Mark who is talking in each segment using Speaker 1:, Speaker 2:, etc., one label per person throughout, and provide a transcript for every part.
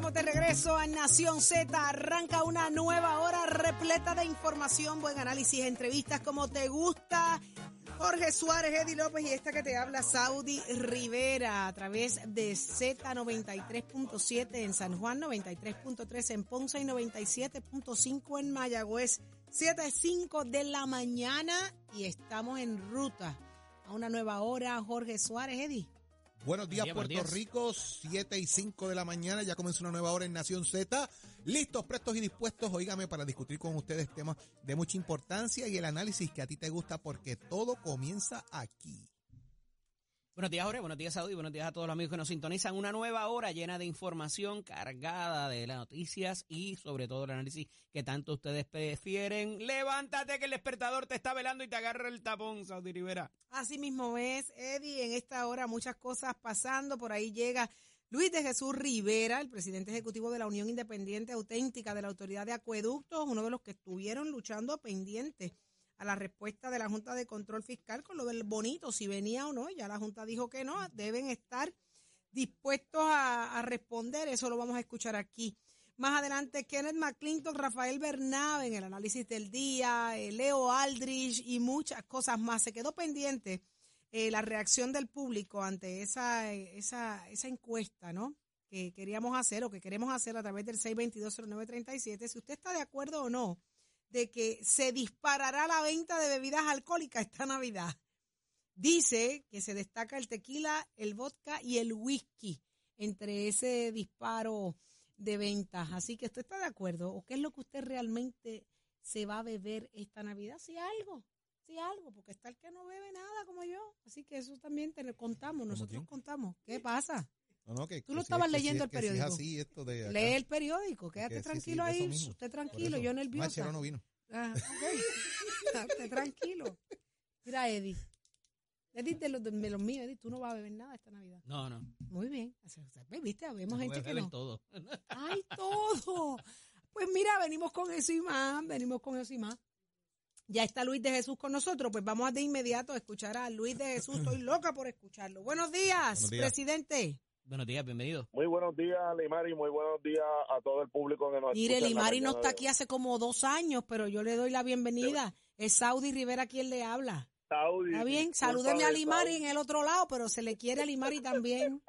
Speaker 1: estamos de regreso a Nación Z. Arranca una nueva hora repleta de información, buen análisis, entrevistas como te gusta. Jorge Suárez, Eddie López y esta que te habla, Saudi Rivera, a través de Z93.7 en San Juan, 93.3 en Ponce y 97.5 en Mayagüez. 7.5 de la mañana y estamos en ruta a una nueva hora. Jorge Suárez, Eddie.
Speaker 2: Buenos días, Puerto. Rico, 7 y 5 de la mañana, ya comenzó una nueva hora en Nación Z. Listos, prestos y dispuestos, oígame, para discutir con ustedes temas de mucha importancia y el análisis que a ti te gusta porque todo comienza aquí.
Speaker 3: Buenos días, Jorge. Buenos días, Saudi. Buenos días a todos los amigos que nos sintonizan. Una nueva hora llena de información cargada de las noticias y sobre todo el análisis que tanto ustedes prefieren. Levántate que el despertador te está velando y te agarra el tapón, Saudi Rivera.
Speaker 1: Así mismo es, Eddie, en esta hora muchas cosas pasando. Por ahí llega Luis de Jesús Rivera, el presidente ejecutivo de la Unión Independiente Auténtica de la Autoridad de Acueductos, uno de los que estuvieron luchando pendiente a la respuesta de la Junta de Control Fiscal con lo del bonito, si venía o no. Ya la Junta dijo que no, deben estar dispuestos a, responder. Eso lo vamos a escuchar aquí. Más adelante, Kenneth McClinton, Rafael Bernabe en el análisis del día, eh, Leo Aldrich y muchas cosas más. Se quedó pendiente eh, la reacción del público ante esa, eh, esa, esa encuesta, ¿no? Que queríamos hacer o que queremos hacer a través del 6220937. Si usted está de acuerdo o no de que se disparará la venta de bebidas alcohólicas esta Navidad. Dice que se destaca el tequila, el vodka y el whisky entre ese disparo de ventas. Así que usted está de acuerdo o qué es lo que usted realmente se va a beber esta Navidad, si algo, si algo, porque está el que no bebe nada como yo. Así que eso también te lo contamos, nosotros contamos. ¿Qué pasa?
Speaker 2: No, no, que-
Speaker 1: Tú lo
Speaker 2: si
Speaker 1: estabas
Speaker 2: es- que si
Speaker 1: leyendo
Speaker 2: es-
Speaker 1: el
Speaker 2: que si es
Speaker 1: periódico.
Speaker 2: así, esto de acá.
Speaker 1: Lee el periódico, quédate tranquilo ahí, usted tranquilo, yo
Speaker 2: Machero
Speaker 1: nerviosa.
Speaker 2: no vino.
Speaker 1: Ah, tranquilo. Mira, Eddie. Eddie, de los, de los míos, Eddie, tú no vas a beber nada esta Navidad.
Speaker 3: No, no.
Speaker 1: Muy bien. O sea, Viste, vemos
Speaker 3: No
Speaker 1: gente que no.
Speaker 3: todo.
Speaker 1: ¡Ay, todo! Pues mira, venimos con eso y más, venimos con eso y más. Ya está Luis de Jesús con nosotros, pues vamos de inmediato a escuchar a Luis de Jesús. Estoy loca por escucharlo. Buenos días,
Speaker 2: Buenos días.
Speaker 1: presidente.
Speaker 3: Buenos días, bienvenido.
Speaker 4: Muy buenos días, Limari. Muy buenos días a todo el público que nos
Speaker 1: Mire, Limari no está aquí hace como dos años, pero yo le doy la bienvenida. Es Saudi Rivera quien le habla.
Speaker 4: Saudi,
Speaker 1: Está bien, salúdeme a Limari
Speaker 4: Saudi.
Speaker 1: en el otro lado, pero se le quiere a Limari también.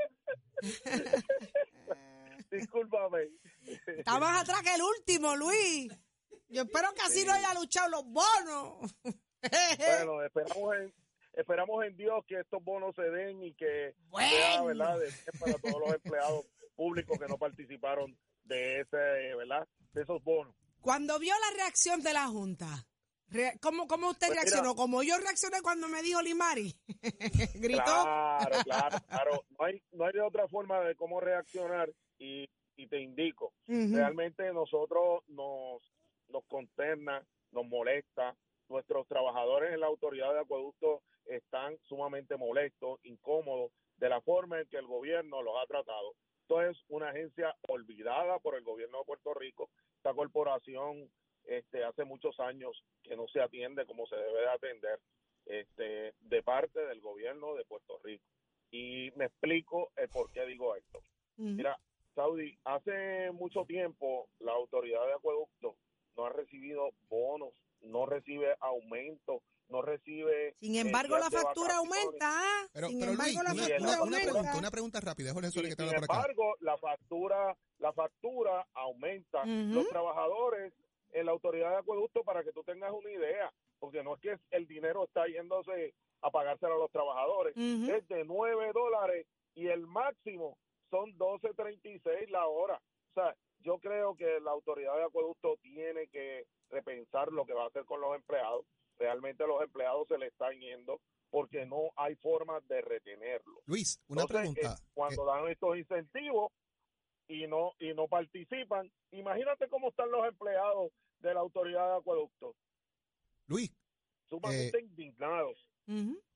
Speaker 4: Discúlpame.
Speaker 1: Está más atrás que el último, Luis. Yo espero que así no haya luchado los bonos.
Speaker 4: Bueno, esperamos en, esperamos en Dios que estos bonos se den y que
Speaker 1: Bueno.
Speaker 4: sea, ¿verdad? De, para todos los empleados públicos que no participaron de ese, ¿verdad? De esos bonos.
Speaker 1: Cuando vio la reacción de la Junta, ¿cómo, cómo usted
Speaker 4: Pues mira.
Speaker 1: reaccionó? Como yo reaccioné cuando me dijo Limari. Gritó.
Speaker 4: Claro, claro, claro. No hay, no hay otra forma de cómo reaccionar y, y te indico.
Speaker 1: Ujú.
Speaker 4: realmente nosotros nos, nos consterna, nos molesta. Nuestros trabajadores en la autoridad de acueducto están sumamente molestos, incómodos de la forma en que el gobierno los ha tratado. Esto es una agencia olvidada por el gobierno de Puerto Rico. Esta corporación este, hace muchos años que no se atiende como se debe de atender este, de parte del gobierno de Puerto Rico. Y me explico el por qué digo esto. Mira, Saudi, hace mucho tiempo la autoridad de acueducto no ha recibido bonos, no recibe aumento, no recibe...
Speaker 1: Sin
Speaker 4: eh,
Speaker 1: embargo, la factura aumenta.
Speaker 2: Pero,
Speaker 1: Sin
Speaker 2: pero Luis,
Speaker 1: embargo, la
Speaker 2: una,
Speaker 1: factura
Speaker 2: una- pregunta, una pregunta rápida, Jorge Suárez, que te
Speaker 4: sin
Speaker 2: por acá.
Speaker 4: embargo, la factura, la factura aumenta. Los trabajadores en la autoridad de acueducto, para que tú tengas una idea, porque no es que el dinero está yéndose a pagárselo a los trabajadores, es de 9 dólares y el máximo son 12.36 la hora. O sea, yo creo que la autoridad de acueducto tiene que repensar lo que va a hacer con los empleados. Realmente los empleados se le están yendo porque no hay forma de retenerlos.
Speaker 2: Luis, una
Speaker 4: Entonces,
Speaker 2: pregunta.
Speaker 4: eh, cuando dan estos incentivos y no y no participan, imagínate cómo están los empleados de la autoridad de acueducto,
Speaker 2: Luis,
Speaker 4: sumamente
Speaker 2: Eh,
Speaker 4: indignados.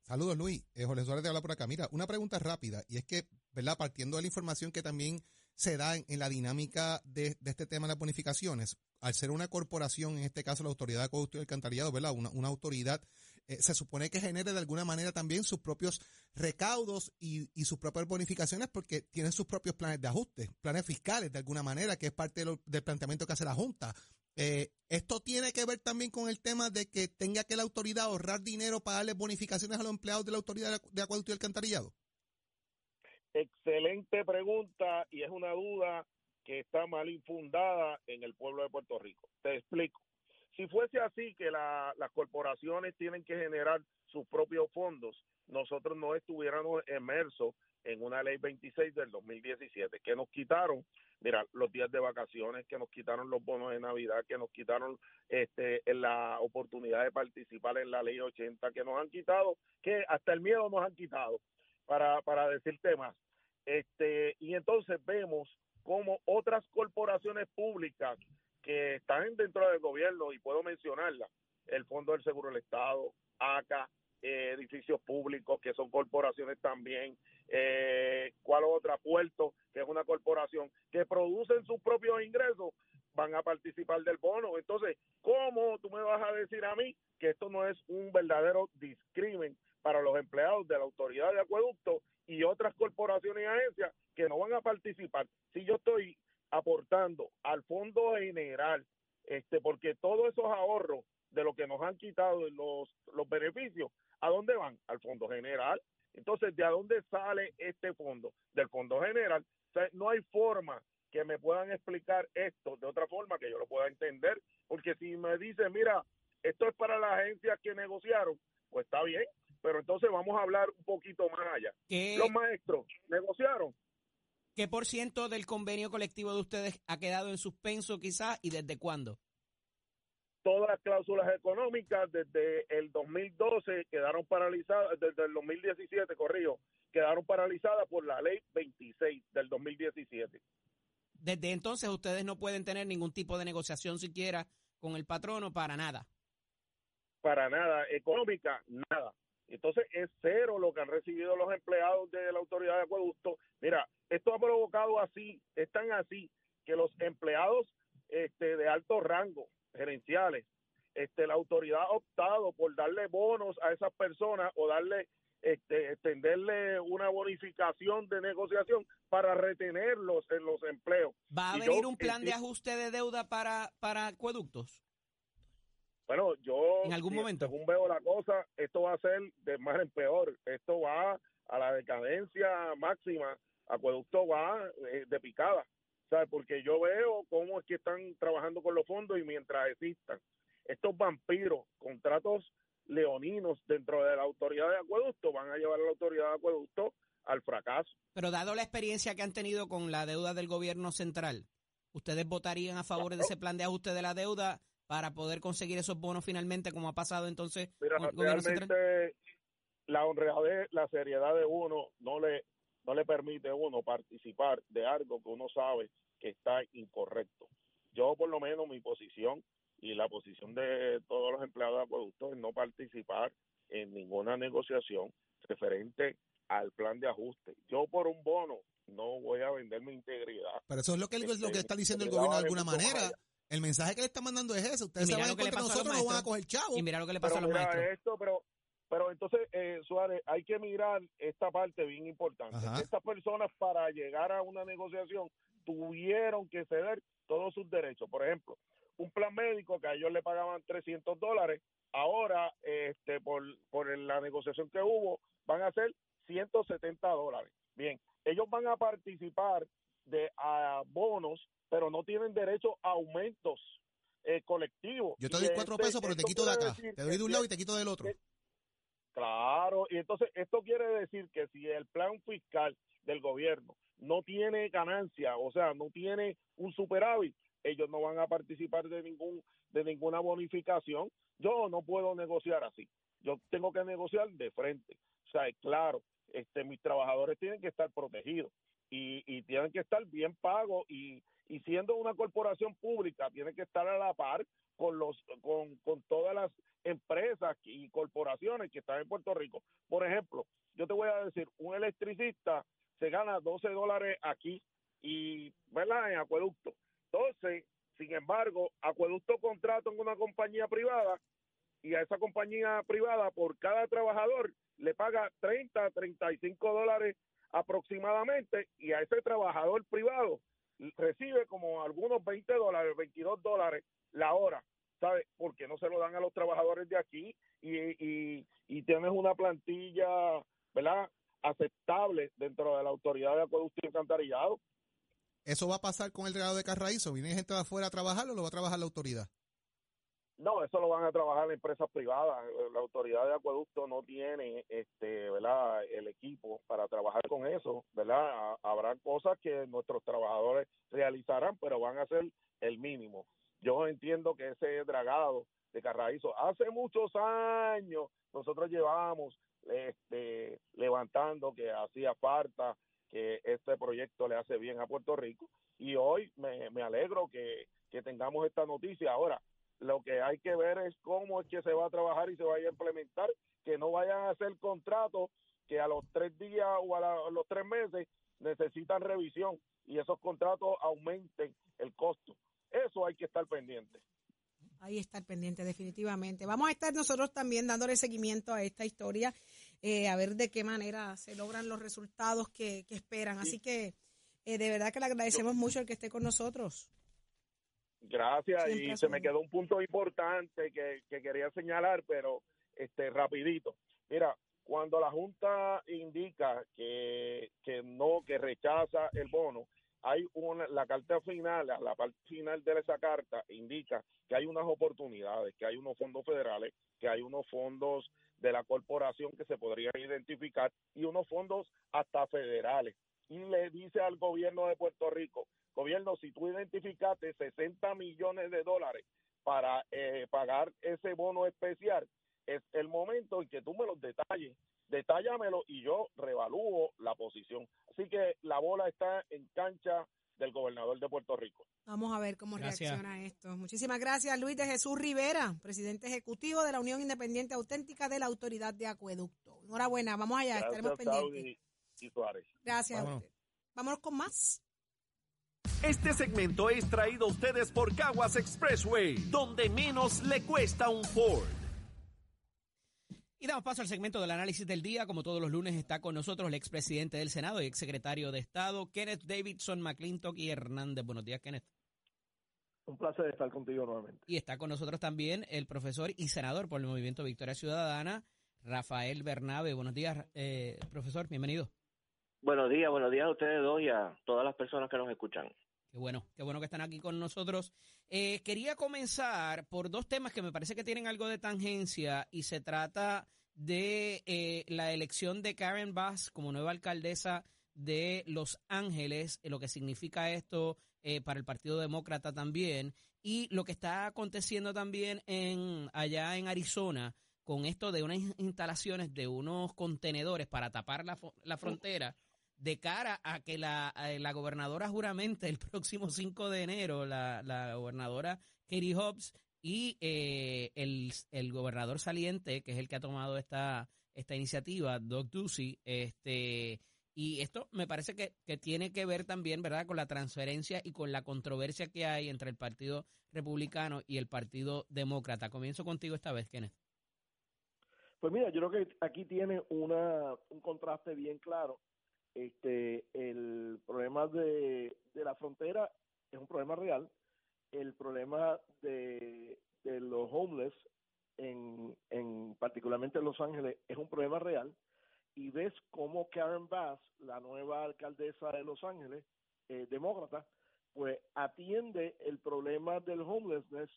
Speaker 2: Saludos, Luis. Eh, Jorge Suárez te habla por acá. Mira, una pregunta rápida, y es que, ¿verdad? Partiendo de la información que también se da en, en la dinámica de, de este tema de las bonificaciones, al ser una corporación, en este caso la Autoridad de Acueducto y Alcantarillado, ¿verdad? Una, autoridad eh, se supone que genere de alguna manera también sus propios recaudos y, y, sus propias bonificaciones porque tienen sus propios planes de ajuste, planes fiscales de alguna manera, que es parte del planteamiento que hace la Junta. Eh, esto tiene que ver también con el tema de que tenga que la autoridad ahorrar dinero para darle bonificaciones a los empleados de la autoridad de acueducto y alcantarillado.
Speaker 4: Excelente pregunta y es una duda que está mal infundada en el pueblo de Puerto Rico. Te explico. Si fuese así que la, las corporaciones tienen que generar sus propios fondos, nosotros no estuviéramos inmersos en una ley 26 del 2017 que nos quitaron, mira, los días de vacaciones, que nos quitaron los bonos de Navidad, que nos quitaron este la oportunidad de participar en la ley 80, que nos han quitado, que hasta el miedo nos han quitado, para, para decirte más. Este, y entonces vemos como otras corporaciones públicas que están dentro del gobierno, y puedo mencionarlas, el Fondo del Seguro del Estado, ACA, eh, edificios públicos que son corporaciones también, eh, cuál otra, Puerto, que es una corporación, que producen sus propios ingresos, van a participar del bono. Entonces, ¿cómo tú me vas a decir a mí que esto no es un verdadero discrimen para los empleados de la autoridad de acueducto y otras corporaciones y agencias que no van a participar. Si yo estoy aportando al fondo general, este, porque todos esos ahorros de lo que nos han quitado los, los beneficios, ¿a dónde van? Al fondo general. Entonces, ¿de dónde sale este fondo? Del fondo general. no hay forma que me puedan explicar esto de otra forma que yo lo pueda entender, porque si me dicen, mira, esto es para las agencias que negociaron, pues está bien, pero entonces vamos a hablar un poquito más allá. Los maestros negociaron.
Speaker 3: ¿Qué por ciento del convenio colectivo de ustedes ha quedado en suspenso quizás y desde cuándo?
Speaker 4: Todas las cláusulas económicas desde el 2012 quedaron paralizadas, desde el 2017, corrijo, quedaron paralizadas por la ley 26 del 2017.
Speaker 3: Desde entonces ustedes no pueden tener ningún tipo de negociación siquiera con el patrono para nada.
Speaker 4: Para nada, económica, nada. Entonces es cero lo que han recibido los empleados de la autoridad de acueducto. Mira, esto ha provocado así, es tan así que los empleados este, de alto rango, gerenciales, este, la autoridad ha optado por darle bonos a esas personas o darle, este, extenderle una bonificación de negociación para retenerlos en los empleos.
Speaker 3: ¿Va a venir un plan de ajuste de deuda para, para acueductos?
Speaker 4: Bueno, yo
Speaker 3: en algún momento,
Speaker 4: según veo la cosa, esto va a ser de más en peor. Esto va a la decadencia máxima. Acueducto va eh, de picada. ¿Sabes? Porque yo veo cómo es que están trabajando con los fondos y mientras existan estos vampiros, contratos leoninos dentro de la autoridad de acueducto, van a llevar a la autoridad de acueducto al fracaso.
Speaker 3: Pero dado la experiencia que han tenido con la deuda del gobierno central, ¿ustedes votarían a favor de ese plan de ajuste de la deuda para poder conseguir esos bonos finalmente, como ha pasado entonces
Speaker 4: Mira, realmente la honradez, la seriedad de uno no le no le permite a uno participar de algo que uno sabe que está incorrecto. Yo por lo menos mi posición y la posición de todos los empleados de acueductos es no participar en ninguna negociación referente al plan de ajuste. Yo por un bono no voy a vender mi integridad.
Speaker 2: Pero eso es lo que, es lo que está diciendo el gobierno de alguna manera. El mensaje que le está mandando es eso. Ustedes saben que nosotros no van a coger chavo.
Speaker 3: Y mira lo que le pasa a los maestros.
Speaker 4: Esto, pero, pero entonces, eh, Suárez, hay que mirar esta parte bien importante. Estas personas para llegar a una negociación tuvieron que ceder todos sus derechos. Por ejemplo, un plan médico que a ellos le pagaban 300 dólares, ahora este por, por la negociación que hubo van a ser 170 dólares. Bien, ellos van a participar de a bonos pero no tienen derecho a aumentos eh, colectivos.
Speaker 2: Yo te doy cuatro pesos, pero te quito de acá. Te doy de un lado y te quito del otro.
Speaker 4: Claro, y entonces esto quiere decir que si el plan fiscal del gobierno no tiene ganancia, o sea, no tiene un superávit, ellos no van a participar de ningún de ninguna bonificación. Yo no puedo negociar así. Yo tengo que negociar de frente. O sea, claro, este mis trabajadores tienen que estar protegidos y, y tienen que estar bien pagos y y siendo una corporación pública tiene que estar a la par con los con, con todas las empresas y corporaciones que están en Puerto Rico. Por ejemplo, yo te voy a decir, un electricista se gana 12 dólares aquí y, ¿verdad? En acueducto. Entonces, sin embargo, acueducto contrata en una compañía privada y a esa compañía privada por cada trabajador le paga 30, 35 dólares aproximadamente y a ese trabajador privado recibe como algunos 20 dólares, 22 dólares la hora. ¿Sabe? Porque no se lo dan a los trabajadores de aquí y, y, tienes una plantilla, ¿verdad? Aceptable dentro de la autoridad de acueducto y alcantarillado.
Speaker 2: ¿Eso va a pasar con el dragado de Carraízo? ¿Viene gente de afuera a trabajarlo o lo va a trabajar la autoridad?
Speaker 4: No, eso lo van a trabajar empresas privadas. La autoridad de acueducto no tiene, este, ¿verdad? El equipo para trabajar con eso, ¿verdad? Habrá cosas que nuestros trabajadores realizarán, pero van a ser el mínimo. Yo entiendo que ese dragado de Carraízo, hace muchos años nosotros llevamos este, levantando que hacía falta, que este proyecto le hace bien a Puerto Rico y hoy me, me alegro que, que tengamos esta noticia. Ahora, lo que hay que ver es cómo es que se va a trabajar y se vaya a implementar, que no vayan a hacer contratos que a los tres días o a, los tres meses necesitan revisión y esos contratos aumenten el costo. Eso hay que estar pendiente.
Speaker 1: Ahí está el pendiente, definitivamente. Vamos a estar nosotros también dándole seguimiento a esta historia, eh, a ver de qué manera se logran los resultados que, esperan. Así que eh, de verdad que le agradecemos mucho el que esté con nosotros.
Speaker 4: Gracias, y se me quedó un punto importante que, quería señalar, pero este rapidito. Mira, cuando la Junta indica que, que no, que rechaza el bono, hay una, la carta final, la parte final de esa carta indica que hay unas oportunidades, que hay unos fondos federales, que hay unos fondos de la corporación que se podrían identificar y unos fondos hasta federales. Y le dice al gobierno de Puerto Rico, gobierno, si tú identificaste 60 millones de dólares para eh, pagar ese bono especial, es el momento en que tú me los detalles, detállamelo y yo revalúo la posición. Así que la bola está en cancha del gobernador de Puerto Rico.
Speaker 1: Vamos a ver cómo reacciona esto. Muchísimas gracias, Luis de Jesús Rivera, presidente ejecutivo de la Unión Independiente Auténtica de la Autoridad de Acueducto. Enhorabuena, vamos allá, estaremos pendientes. Gracias a usted. Vámonos con más.
Speaker 5: Este segmento es traído a ustedes por Caguas Expressway, donde menos le cuesta un Ford.
Speaker 3: Y damos paso al segmento del análisis del día. Como todos los lunes está con nosotros el expresidente del Senado y exsecretario de Estado, Kenneth Davidson McClintock y Hernández. Buenos días, Kenneth.
Speaker 6: Un placer estar contigo nuevamente.
Speaker 3: Y está con nosotros también el profesor y senador por el Movimiento Victoria Ciudadana, Rafael Bernabe. Buenos días, eh, profesor, bienvenido.
Speaker 7: Buenos días, buenos días a ustedes dos y a todas las personas que nos escuchan.
Speaker 3: Qué bueno, qué bueno que están aquí con nosotros. Eh, quería comenzar por dos temas que me parece que tienen algo de tangencia y se trata de eh, la elección de Karen Bass como nueva alcaldesa de Los Ángeles, eh, lo que significa esto para el Partido Demócrata también, y lo que está aconteciendo también en allá en Arizona con esto de unas instalaciones de unos contenedores para tapar la, la frontera de cara a que la, la gobernadora juramente el próximo 5 de enero, la, la gobernadora Katie Hobbs y eh, el, el, gobernador saliente, que es el que ha tomado esta, esta iniciativa, Doug Ducey, este, y esto me parece que, que, tiene que ver también, ¿verdad?, con la transferencia y con la controversia que hay entre el Partido Republicano y el Partido Demócrata. Comienzo contigo esta vez, Kenneth.
Speaker 6: Pues mira, yo creo que aquí tiene una, un contraste bien claro este, el problema de, de la frontera es un problema real. El problema de, de los homeless, en, en particularmente en Los Ángeles, es un problema real. Y ves cómo Karen Bass, la nueva alcaldesa de Los Ángeles, eh, demócrata, pues atiende el problema del homelessness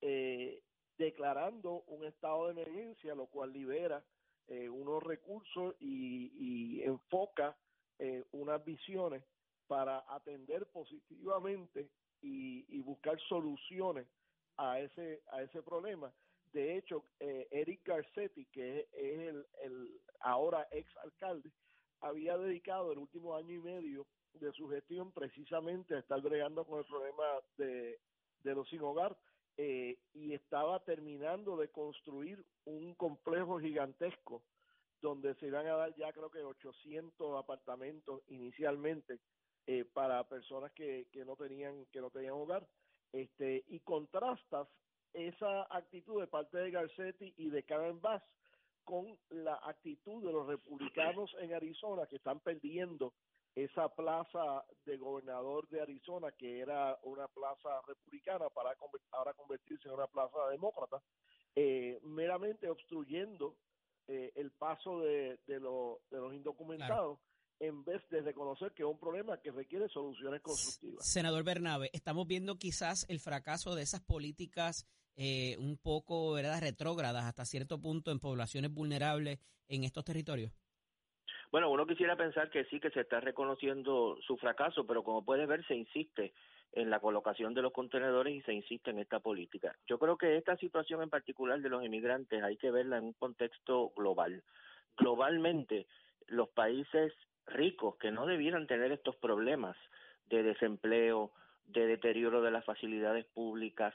Speaker 6: eh, declarando un estado de emergencia, lo cual libera eh, unos recursos y, y enfoca eh, unas visiones para atender positivamente y, y, buscar soluciones a ese a ese problema. De hecho, eh, Eric Garcetti, que es, el, el ahora ex alcalde, había dedicado el último año y medio de su gestión precisamente a estar bregando con el problema de, de los sin hogar eh, y estaba terminando de construir un complejo gigantesco donde se iban a dar ya creo que 800 apartamentos inicialmente eh, para personas que, que no tenían que no tenían hogar. Este y contrastas esa actitud de parte de Garcetti y de Karen Bass con la actitud de los republicanos en Arizona que están perdiendo esa plaza de gobernador de Arizona, que era una plaza republicana, para ahora convertirse en una plaza demócrata, eh, meramente obstruyendo eh, el paso de, de, los indocumentados. en vez de reconocer que es un problema que requiere soluciones constructivas.
Speaker 3: Senador Bernabe, estamos viendo quizás el fracaso de esas políticas eh, un poco ¿verdad? retrógradas hasta cierto punto en poblaciones vulnerables en estos territorios.
Speaker 7: Bueno, uno quisiera pensar que sí, que se está reconociendo su fracaso, pero como puedes ver, se insiste en la colocación de los contenedores y se insiste en esta política. Yo creo que esta situación en particular de los inmigrantes hay que verla en un contexto global. Globalmente, los países ricos que no debieran tener estos problemas de desempleo, de deterioro de las facilidades públicas,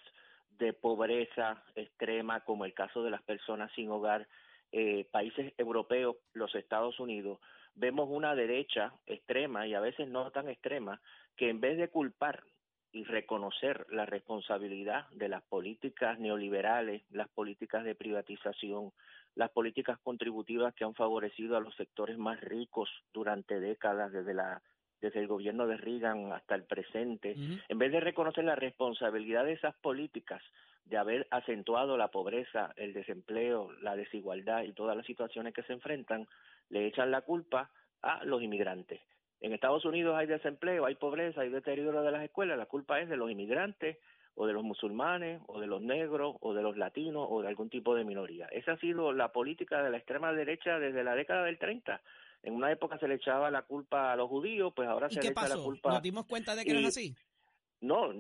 Speaker 7: de pobreza extrema, como el caso de las personas sin hogar, eh, países europeos, los Estados Unidos, vemos una derecha extrema y a veces no tan extrema que en vez de culpar y reconocer la responsabilidad de las políticas neoliberales, las políticas de privatización, las políticas contributivas que han favorecido a los sectores más ricos durante décadas desde la desde el gobierno de Reagan hasta el presente, en vez de reconocer la responsabilidad de esas políticas de haber acentuado la pobreza, el desempleo, la desigualdad y todas las situaciones que se enfrentan, le echan la culpa a los inmigrantes. En Estados Unidos hay desempleo, hay pobreza, hay deterioro de las escuelas, la culpa es de los inmigrantes o de los musulmanes o de los negros o de los latinos o de algún tipo de minoría. Esa ha sido la política de la extrema derecha desde la década del 30. En una época se le echaba la culpa a los judíos, pues ahora se le echa la culpa.
Speaker 3: ¿Nos dimos cuenta de que no es así?
Speaker 7: No,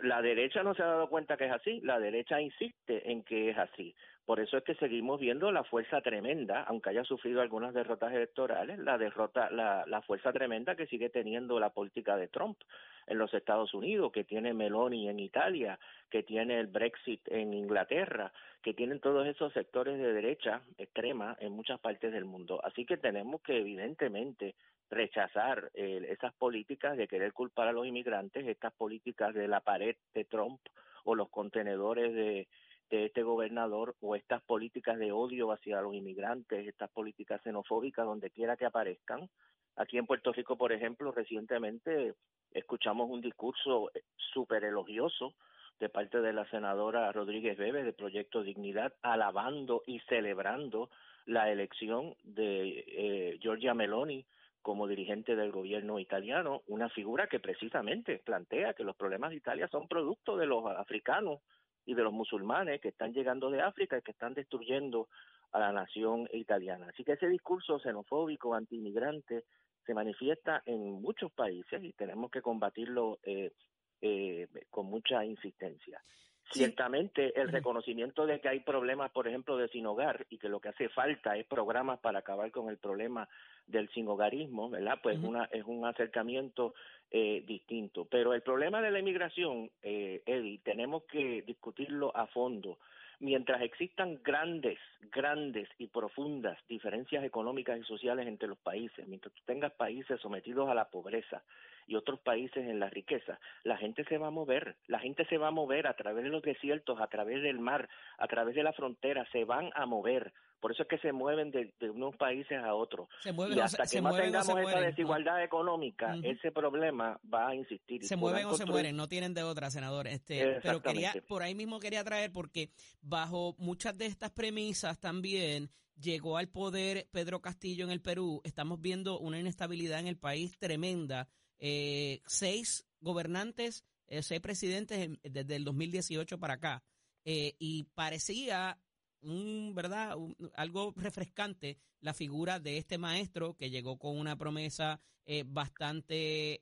Speaker 7: la derecha no se ha dado cuenta que es así, la derecha insiste en que es así. Por eso es que seguimos viendo la fuerza tremenda, aunque haya sufrido algunas derrotas electorales, la derrota, la, fuerza tremenda que sigue teniendo la política de Trump en los Estados Unidos, que tiene Meloni en Italia, que tiene el Brexit en Inglaterra, que tienen todos esos sectores de derecha extrema en muchas partes del mundo. Así que tenemos que evidentemente rechazar eh, esas políticas de querer culpar a los inmigrantes, estas políticas de la pared de Trump o los contenedores de de este gobernador o estas políticas de odio hacia los inmigrantes, estas políticas xenofóbicas donde quiera que aparezcan. Aquí en Puerto Rico, por ejemplo, recientemente escuchamos un discurso eh, súper elogioso de parte de la senadora Rodríguez Bebe de Proyecto Dignidad, alabando y celebrando la elección de eh, Giorgia Meloni como dirigente del gobierno italiano, una figura que precisamente plantea que los problemas de Italia son producto de los africanos y de los musulmanes que están llegando de África y que están destruyendo a la nación italiana. Así que ese discurso xenofóbico, antiinmigrante, se manifiesta en muchos países y tenemos que combatirlo eh, eh, con mucha insistencia. Ciertamente el reconocimiento de que hay problemas, por ejemplo, de sin hogar y que lo que hace falta es programas para acabar con el problema del sin hogarismo, ¿verdad? Pues una, es un acercamiento eh, distinto. Pero el problema de la inmigración, eh, Eddie, tenemos que discutirlo a fondo. Mientras existan grandes, grandes y profundas diferencias económicas y sociales entre los países, mientras tú tengas países sometidos a la pobreza y otros países en la riqueza, la gente se va a mover, la gente se va a mover a través de los desiertos, a través del mar, a través de la frontera, se van a mover por eso es que se mueven de, unos países a otros. y hasta que no tengamos esa desigualdad económica, ese problema va a insistir.
Speaker 3: Se mueven o se mueren, no tienen de otra, senador. Este, pero quería, por ahí mismo quería traer, porque bajo muchas de estas premisas también llegó al poder Pedro Castillo en el Perú. Estamos viendo una inestabilidad en el país tremenda. Eh, seis gobernantes, eh, seis presidentes desde el 2018 para acá. Eh, y parecía un, ¿verdad? algo refrescante la figura de este maestro que llegó con una promesa bastante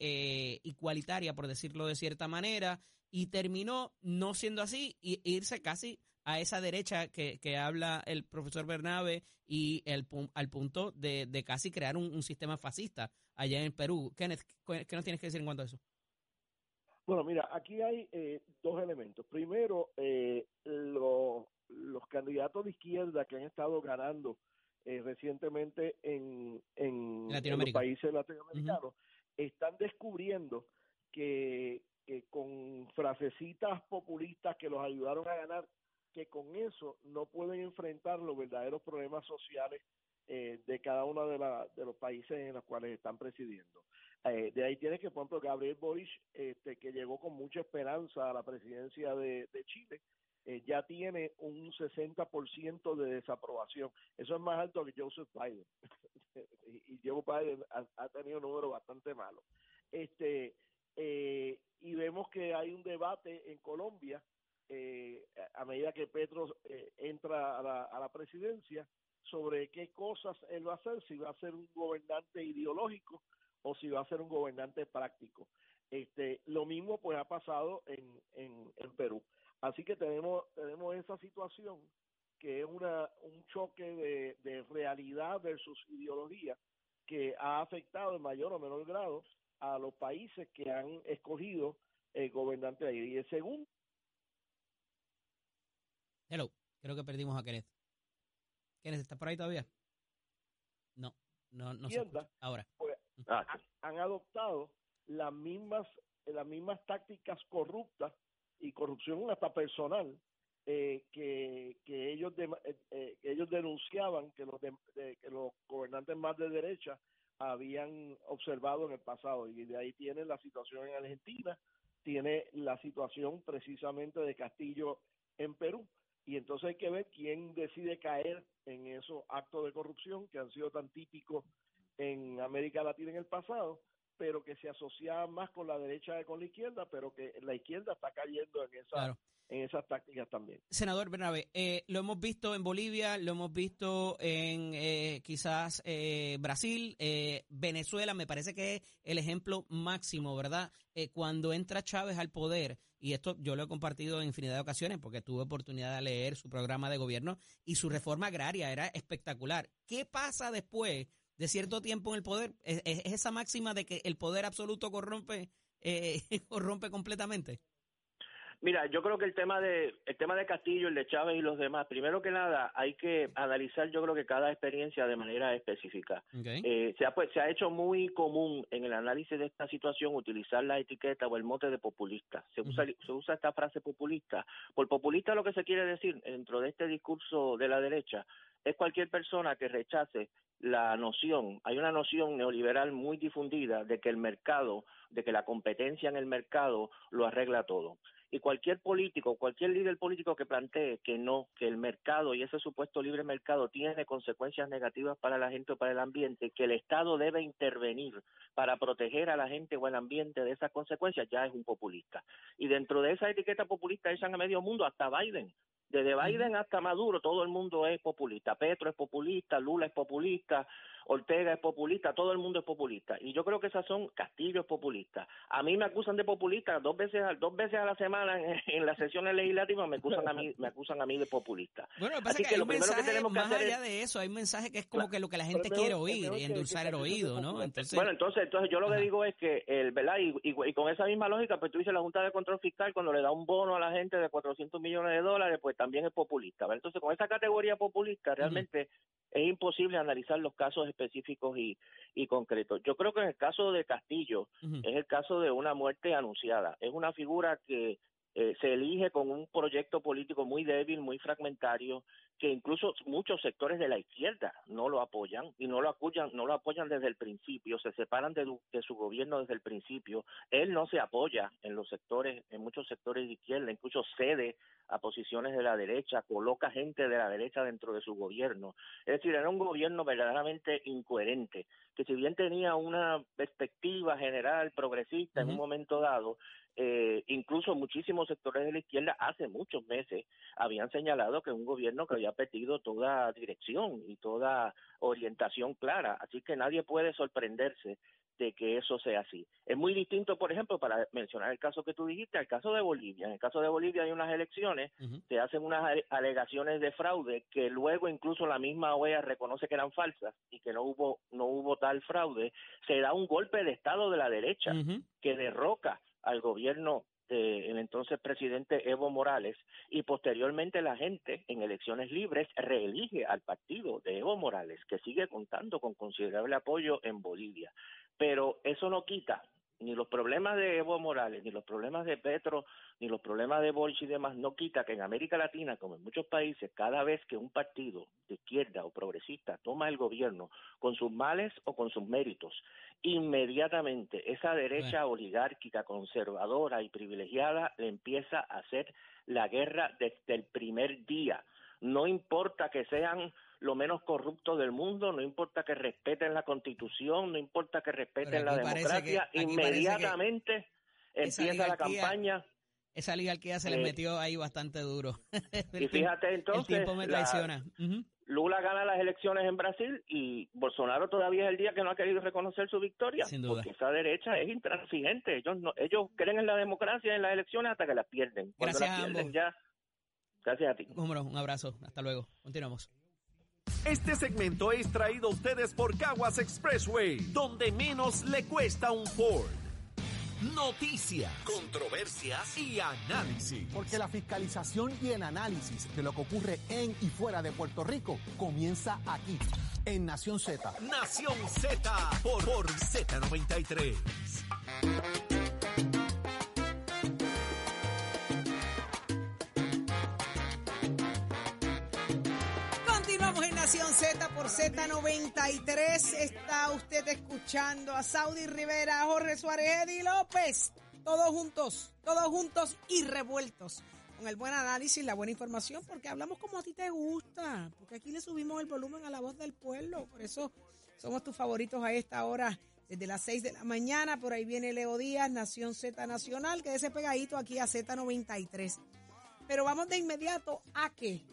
Speaker 3: igualitaria, por decirlo de cierta manera, y terminó no siendo así y irse casi a esa derecha que, que habla el profesor Bernabe y el, al punto de, de casi crear un, sistema fascista allá en Perú. Kenneth, ¿qué nos tienes que decir en cuanto a eso?
Speaker 6: Bueno, mira, aquí hay eh, dos elementos. Primero, eh, lo, los candidatos de izquierda que han estado ganando eh, recientemente en, en, los países latinoamericanos están descubriendo que, con frasecitas populistas que los ayudaron a ganar que con eso no pueden enfrentar los verdaderos problemas sociales eh, de cada uno de, la, de los países en los cuales están presidiendo. Eh, de ahí tienes que, por ejemplo, Gabriel Boric, este, que llegó con mucha esperanza a la presidencia de, Chile, eh, ya tiene un 60% de desaprobación. Eso es más alto que Joseph Biden. y, Joe Biden ha, tenido un número bastante malo. Este, y vemos que hay un debate en Colombia a medida que Petro entra a la, a la presidencia sobre qué cosas él va a hacer, si va a ser un gobernante ideológico o si va a ser un gobernante práctico. Este, lo mismo pues ha pasado en, en, en Perú. Así que tenemos, tenemos esa situación que es una, un choque de, de realidad versus ideología que ha afectado en mayor o menor grado a los países que han escogido el gobernante ahí. Y el segundo.
Speaker 3: Hello, creo que perdimos a Kenneth. ¿Quiénes está por ahí todavía? No, no, no se Ahora.
Speaker 6: Pues, ah, han adoptado las mismas, las mismas tácticas corruptas y corrupción hasta personal eh, que, que ellos eh, eh, ellos denunciaban que los que los gobernantes más de derecha habían observado en el pasado y de ahí tiene la situación en Argentina tiene la situación precisamente de Castillo hay que ver quién decide caer en esos actos de corrupción que han sido tan típicos en América Latina en el pasado, pero que se asociaban más con la derecha que con la izquierda, pero que la izquierda está cayendo en esa en esas tácticas también.
Speaker 3: Senador Bernabe, eh, lo hemos visto en Bolivia, lo hemos visto en eh, quizás eh, Brasil, Venezuela, me parece que es el ejemplo máximo, ¿verdad? cuando entra Chávez al poder, y esto yo lo he compartido en infinidad de ocasiones porque tuve oportunidad de leer su programa de gobierno y su reforma agraria era espectacular. ¿Qué pasa después de cierto tiempo en el poder? ¿Es, esa máxima de que el poder absoluto corrompe, corrompe completamente?
Speaker 7: Mira, yo creo que el tema de el tema de Castillo, el de Chávez y los demás, primero que nada hay que analizar, yo creo que cada experiencia de manera específica. Eh, se ha pues, se ha hecho muy común en el análisis de esta situación utilizar la etiqueta o el mote de populista. Se usa se usa esta frase populista. Por populista lo que se quiere decir dentro de este discurso de la derecha es cualquier persona que rechace la noción, hay una noción neoliberal muy difundida de que el mercado, de que la competencia en el mercado lo arregla todo y cualquier político, cualquier líder político que plantee que no, que el mercado y ese supuesto libre mercado tiene consecuencias negativas para la gente o para el ambiente, que el Estado debe intervenir para proteger a la gente o el ambiente de esas consecuencias, ya es un populista. Y dentro de esa etiqueta populista echan a medio mundo hasta Biden. Desde Biden hasta Maduro, todo el mundo es populista. Petro es populista, Lula es populista, Ortega es populista, todo el mundo es populista. Y yo creo que esas son castillos populistas. A mí me acusan de populista dos veces, dos veces a la semana en, las sesiones legislativas me acusan a mí, me acusan a mí de populista.
Speaker 3: Bueno, lo que pasa es que, lo primero que tenemos más allá de eso, hay un mensaje que es como que lo que la gente quiere oír y endulzar el oído, ¿no?
Speaker 7: Entonces, bueno, entonces, entonces yo lo que digo es que, el, ¿verdad? Y, y, con esa misma lógica, pues tú dices la Junta de Control Fiscal cuando le da un bono a la gente de 400 millones de dólares, pues también es populista. Entonces, con esa categoría populista, realmente es imposible analizar los casos específicos y, y concretos. Yo creo que en el caso de Castillo es el caso de una muerte anunciada. Es una figura que eh, se elige con un proyecto político muy débil, muy fragmentario, que incluso muchos sectores de la izquierda no lo apoyan y no lo apoyan, no lo apoyan desde el principio, se separan de, de, su gobierno desde el principio. Él no se apoya en los sectores, en muchos sectores de izquierda, incluso cede a posiciones de la derecha, coloca gente de la derecha dentro de su gobierno. Es decir, era un gobierno verdaderamente incoherente, que si bien tenía una perspectiva general progresista en un momento dado, eh, incluso muchísimos sectores de la izquierda hace muchos meses habían señalado que un gobierno que había perdido toda dirección y toda orientación clara, así que nadie puede sorprenderse de que eso sea así. Es muy distinto, por ejemplo, para mencionar el caso que tú dijiste, el caso de Bolivia. En el caso de Bolivia hay unas elecciones, se hacen unas alegaciones de fraude que luego incluso la misma OEA reconoce que eran falsas y que no hubo no hubo tal fraude. Se da un golpe de estado de la derecha que derroca al gobierno del entonces presidente Evo Morales y posteriormente la gente en elecciones libres reelige al partido de Evo Morales que sigue contando con considerable apoyo en Bolivia. Pero eso no quita ni los problemas de Evo Morales, ni los problemas de Petro, ni los problemas de Boric y demás, no quita que en América Latina, como en muchos países, cada vez que un partido de izquierda o progresista toma el gobierno con sus males o con sus méritos, inmediatamente esa derecha oligárquica, conservadora y privilegiada le empieza a hacer la guerra desde el primer día. No importa que sean lo menos corruptos del mundo, no importa que respeten la constitución, no importa que respeten la democracia, inmediatamente empieza la campaña.
Speaker 3: Esa oligarquía se les eh, metió ahí bastante duro.
Speaker 7: y fíjate entonces,
Speaker 3: el tiempo me traiciona.
Speaker 7: Lula gana las elecciones en Brasil y Bolsonaro todavía es el día que no ha querido reconocer su victoria.
Speaker 3: Sin duda.
Speaker 7: Porque esa derecha es intransigente. Ellos no, ellos creen en la democracia en las elecciones hasta que las pierden.
Speaker 3: Cuando Gracias las pierden
Speaker 7: ya. Gracias a ti.
Speaker 3: Un abrazo. Hasta luego. Continuamos.
Speaker 5: Este segmento es traído a ustedes por Caguas Expressway, donde menos le cuesta un Ford. Noticias, controversias y análisis.
Speaker 2: Porque la fiscalización y el análisis de lo que ocurre en y fuera de Puerto Rico comienza aquí, en Nación Z.
Speaker 5: Nación Z por, por Z93.
Speaker 1: Z por Z93. Está usted escuchando a Saudi Rivera, Jorge Suárez, Eddie López. Todos juntos, todos juntos y revueltos. Con el buen análisis, la buena información, porque hablamos como a ti te gusta. Porque aquí le subimos el volumen a la voz del pueblo. Por eso somos tus favoritos a esta hora, desde las 6 de la mañana. Por ahí viene Leo Díaz, Nación Z Nacional. ese pegadito aquí a Z93. Pero vamos de inmediato a qué?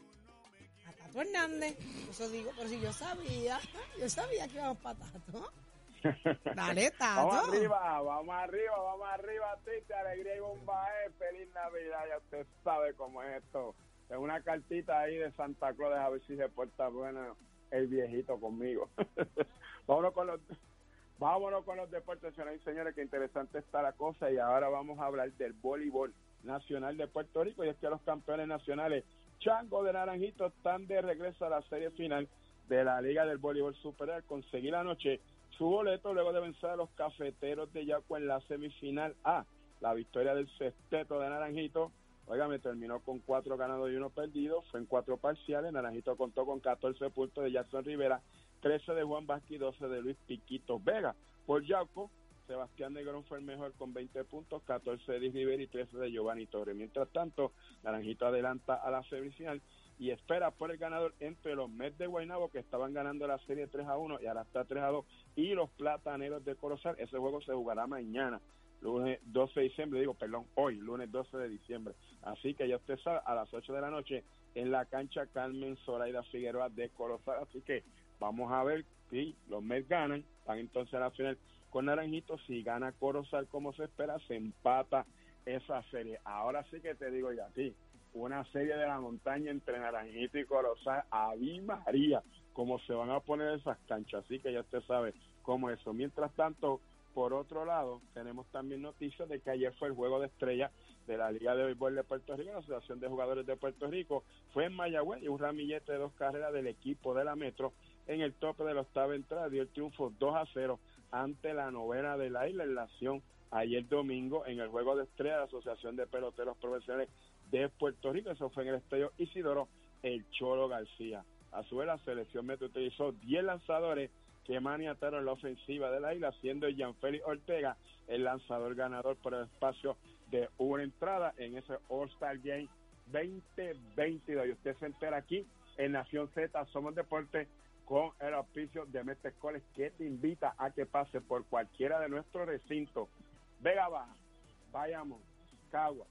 Speaker 1: Tato Hernández. Eso digo, pero si yo sabía, yo sabía que íbamos para Tato. Dale, Tato.
Speaker 8: vamos arriba, vamos arriba, vamos arriba, Tite, alegría y bomba, feliz Navidad, ya usted sabe cómo es esto. Es una cartita ahí de Santa Claus, a ver si se porta bueno el viejito conmigo. vámonos con los vámonos con los deportes, señoras y señores, que interesante está la cosa y ahora vamos a hablar del voleibol nacional de Puerto Rico y es que los campeones nacionales Chango de Naranjito están de regreso a la serie final de la Liga del Voleibol Superior. Conseguí la noche su boleto luego de vencer a los cafeteros de Yaco en la semifinal A. La victoria del sexteto de Naranjito, me terminó con cuatro ganados y uno perdido. Fue en cuatro parciales. Naranjito contó con 14 puntos de Jackson Rivera, 13 de Juan Vázquez y 12 de Luis Piquito Vega. Por Yaco, Sebastián Negrón fue el mejor con 20 puntos, 14 de Rivera y 13 de Giovanni Torres. Mientras tanto, Naranjito adelanta a la semifinal y espera por el ganador entre los Mets de Guaynabo que estaban ganando la serie 3 a 1 y ahora está 3 a 2 y los Plataneros de Corozal. Ese juego se jugará mañana, lunes 12 de diciembre, digo, perdón, hoy, lunes 12 de diciembre. Así que ya usted sabe, a las 8 de la noche en la cancha Carmen Zoraida Figueroa de Corozal. Así que vamos a ver si los Mets ganan, van entonces a la final con Naranjito, si gana Corozal como se espera, se empata esa serie. Ahora sí que te digo ya, sí, una serie de la montaña entre Naranjito y Corozal, a María, cómo se van a poner esas canchas, así que ya usted sabe cómo eso. Mientras tanto, por otro lado, tenemos también noticias de que ayer fue el juego de estrella de la Liga de Béisbol de Puerto Rico, la Asociación de Jugadores de Puerto Rico, fue en Mayagüez y un ramillete de dos carreras del equipo de la Metro en el tope de la octava entrada dio el triunfo 2 a 0 ante la novena de la isla en acción ayer domingo en el juego de estrella de la Asociación de Peloteros Profesionales de Puerto Rico. Eso fue en el estadio Isidoro El Cholo García. A su vez, la selección metro utilizó 10 lanzadores que maniataron la ofensiva de la isla, siendo Gianfeli Ortega el lanzador ganador por el espacio de una entrada en ese All-Star Game 2022. Y usted se entera aquí en Nación Z, Somos Deporte, con el auspicio de Mestre que te invita a que pase por cualquiera de nuestros recintos. Vega Baja, Bayamón, Cagua,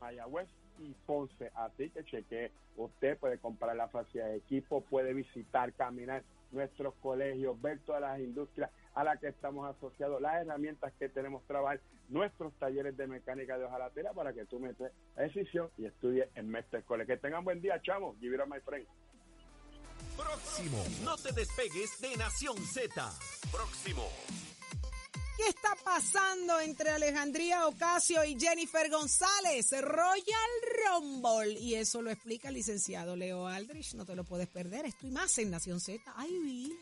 Speaker 8: Mayagüez y Ponce. Así que cheque, usted puede comprar la facilidad de equipo, puede visitar, caminar nuestros colegios, ver todas las industrias a las que estamos asociados, las herramientas que tenemos trabajar, nuestros talleres de mecánica de hojalatera para que tú metes la decisión y estudies en Mestre Que tengan buen día, chamo. Give it my friend.
Speaker 5: Próximo. No te despegues de Nación Z. Próximo.
Speaker 1: ¿Qué está pasando entre Alejandría Ocasio y Jennifer González? Royal Rumble. Y eso lo explica el licenciado Leo Aldrich. No te lo puedes perder. Estoy más en Nación Z. Ay,